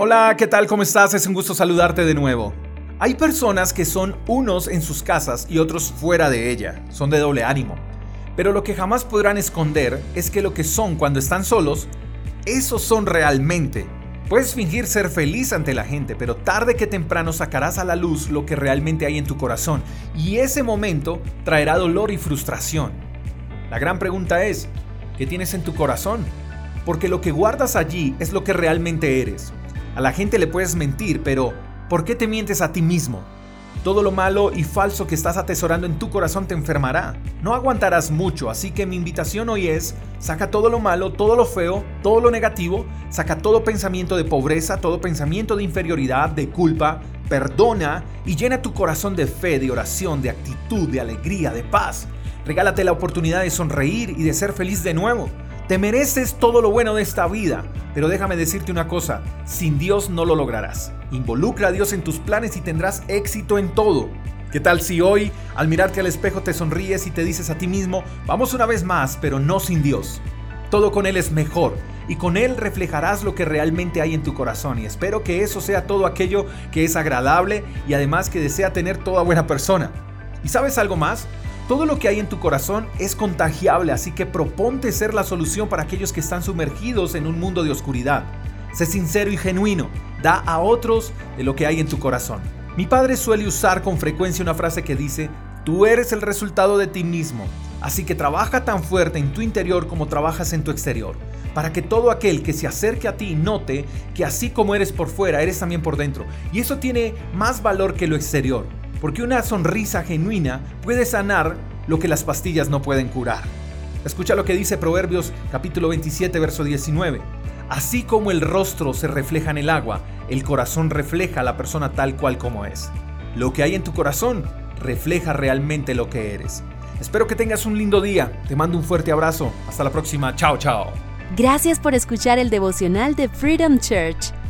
Hola, ¿qué tal? ¿Cómo estás? Es un gusto saludarte de nuevo. Hay personas que son unos en sus casas y otros fuera de ella, son de doble ánimo. Pero lo que jamás podrán esconder es que lo que son cuando están solos, esos son realmente. Puedes fingir ser feliz ante la gente, pero tarde que temprano sacarás a la luz lo que realmente hay en tu corazón, y ese momento traerá dolor y frustración. La gran pregunta es, ¿qué tienes en tu corazón? Porque lo que guardas allí es lo que realmente eres. A la gente le puedes mentir, pero ¿por qué te mientes a ti mismo? Todo lo malo y falso que estás atesorando en tu corazón te enfermará. No aguantarás mucho, así que mi invitación hoy es, saca todo lo malo, todo lo feo, todo lo negativo, saca todo pensamiento de pobreza, todo pensamiento de inferioridad, de culpa, perdona y llena tu corazón de fe, de oración, de actitud, de alegría, de paz. Regálate la oportunidad de sonreír y de ser feliz de nuevo. Te mereces todo lo bueno de esta vida, pero déjame decirte una cosa, sin Dios no lo lograrás. Involucra a Dios en tus planes y tendrás éxito en todo. ¿Qué tal si hoy, al mirarte al espejo, te sonríes y te dices a ti mismo, vamos una vez más, pero no sin Dios? Todo con Él es mejor y con Él reflejarás lo que realmente hay en tu corazón y espero que eso sea todo aquello que es agradable y además que desea tener toda buena persona. ¿Y sabes algo más? Todo lo que hay en tu corazón es contagiable, así que proponte ser la solución para aquellos que están sumergidos en un mundo de oscuridad. Sé sincero y genuino, da a otros de lo que hay en tu corazón. Mi padre suele usar con frecuencia una frase que dice, tú eres el resultado de ti mismo, así que trabaja tan fuerte en tu interior como trabajas en tu exterior, para que todo aquel que se acerque a ti note que así como eres por fuera, eres también por dentro. Y eso tiene más valor que lo exterior porque una sonrisa genuina puede sanar lo que las pastillas no pueden curar. Escucha lo que dice Proverbios capítulo 27, verso 19. Así como el rostro se refleja en el agua, el corazón refleja a la persona tal cual como es. Lo que hay en tu corazón refleja realmente lo que eres. Espero que tengas un lindo día. Te mando un fuerte abrazo. Hasta la próxima. Chao, chao. Gracias por escuchar el devocional de Freedom Church